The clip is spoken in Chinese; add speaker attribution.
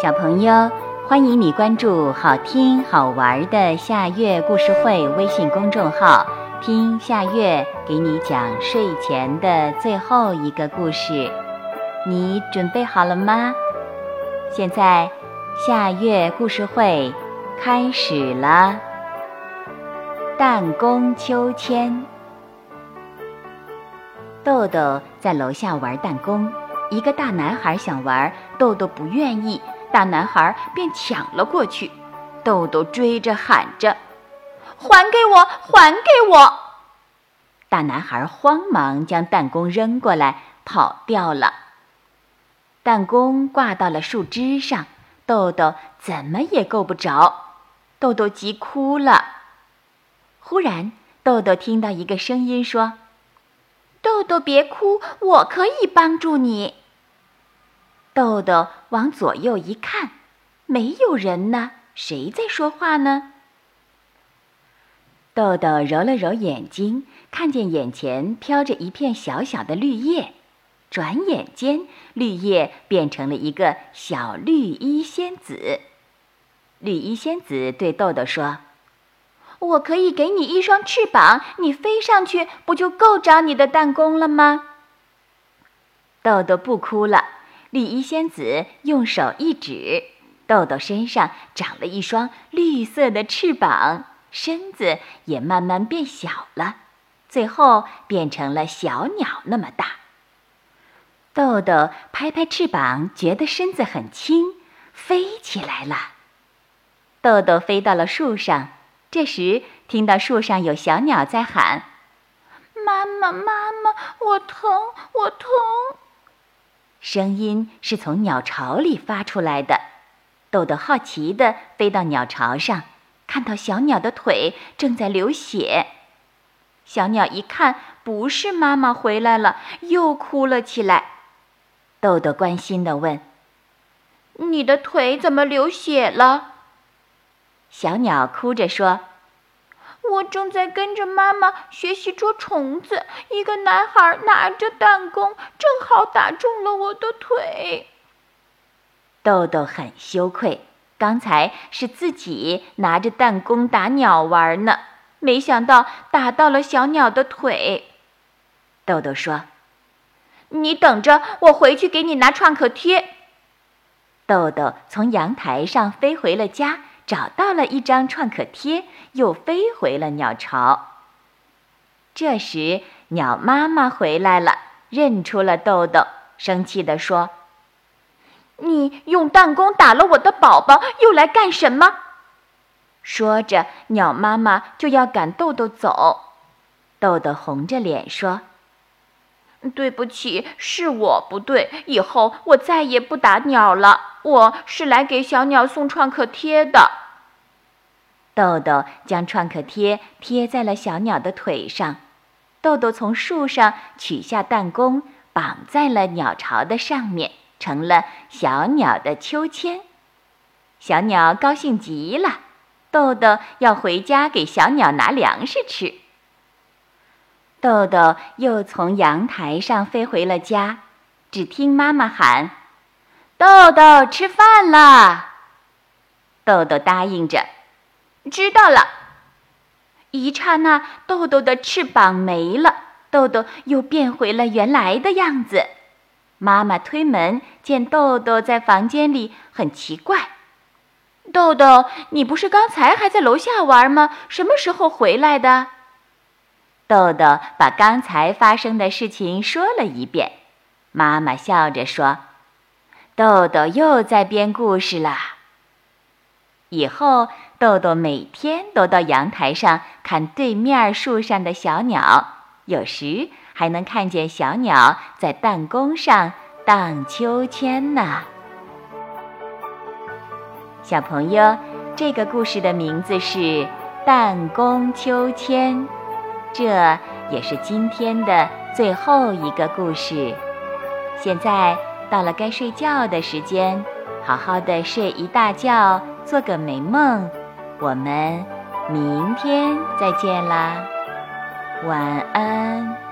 Speaker 1: 小朋友，欢迎你关注好听好玩的夏月故事会微信公众号，听夏月给你讲睡前的最后一个故事。你准备好了吗？现在，夏月故事会开始了。弹弓秋千，豆豆在楼下玩弹弓，一个大男孩想玩，豆豆不愿意。大男孩便抢了过去，豆豆追着喊着：“还给我，还给我！”大男孩慌忙将弹弓扔过来，跑掉了。弹弓挂到了树枝上，豆豆怎么也够不着，豆豆急哭了。忽然，豆豆听到一个声音说：“豆豆别哭，我可以帮助你。”豆豆往左右一看，没有人呢，谁在说话呢？豆豆揉了揉眼睛，看见眼前飘着一片小小的绿叶，转眼间，绿叶变成了一个小绿衣仙子。绿衣仙子对豆豆说：“我可以给你一双翅膀，你飞上去，不就够着你的弹弓了吗？”豆豆不哭了。绿衣仙子用手一指，豆豆身上长了一双绿色的翅膀，身子也慢慢变小了，最后变成了小鸟那么大。豆豆拍拍翅膀，觉得身子很轻，飞起来了。豆豆飞到了树上，这时听到树上有小鸟在喊：“妈妈，妈妈，我疼，我疼。”声音是从鸟巢里发出来的，豆豆好奇地飞到鸟巢上，看到小鸟的腿正在流血。小鸟一看不是妈妈回来了，又哭了起来。豆豆关心地问：“你的腿怎么流血了？”小鸟哭着说。我正在跟着妈妈学习捉虫子，一个男孩拿着弹弓，正好打中了我的腿。豆豆很羞愧，刚才是自己拿着弹弓打鸟玩呢，没想到打到了小鸟的腿。豆豆说：“你等着，我回去给你拿创可贴。”豆豆从阳台上飞回了家。找到了一张创可贴，又飞回了鸟巢。这时，鸟妈妈回来了，认出了豆豆，生气地说：“你用弹弓打了我的宝宝，又来干什么？”说着，鸟妈妈就要赶豆豆走。豆豆红着脸说：“对不起，是我不对，以后我再也不打鸟了。我是来给小鸟送创可贴的。”豆豆将创可贴贴在了小鸟的腿上，豆豆从树上取下弹弓，绑在了鸟巢的上面，成了小鸟的秋千。小鸟高兴极了，豆豆要回家给小鸟拿粮食吃。豆豆又从阳台上飞回了家，只听妈妈喊：“豆豆吃饭了。”豆豆答应着。知道了。一刹那，豆豆的翅膀没了，豆豆又变回了原来的样子。妈妈推门，见豆豆在房间里，很奇怪：“豆豆，你不是刚才还在楼下玩吗？什么时候回来的？”豆豆把刚才发生的事情说了一遍。妈妈笑着说：“豆豆又在编故事了。”以后，豆豆每天都到阳台上看对面树上的小鸟，有时还能看见小鸟在弹弓上荡秋千呢。小朋友，这个故事的名字是《弹弓秋千》，这也是今天的最后一个故事。现在到了该睡觉的时间，好好的睡一大觉。做个美梦，我们明天再见啦，晚安。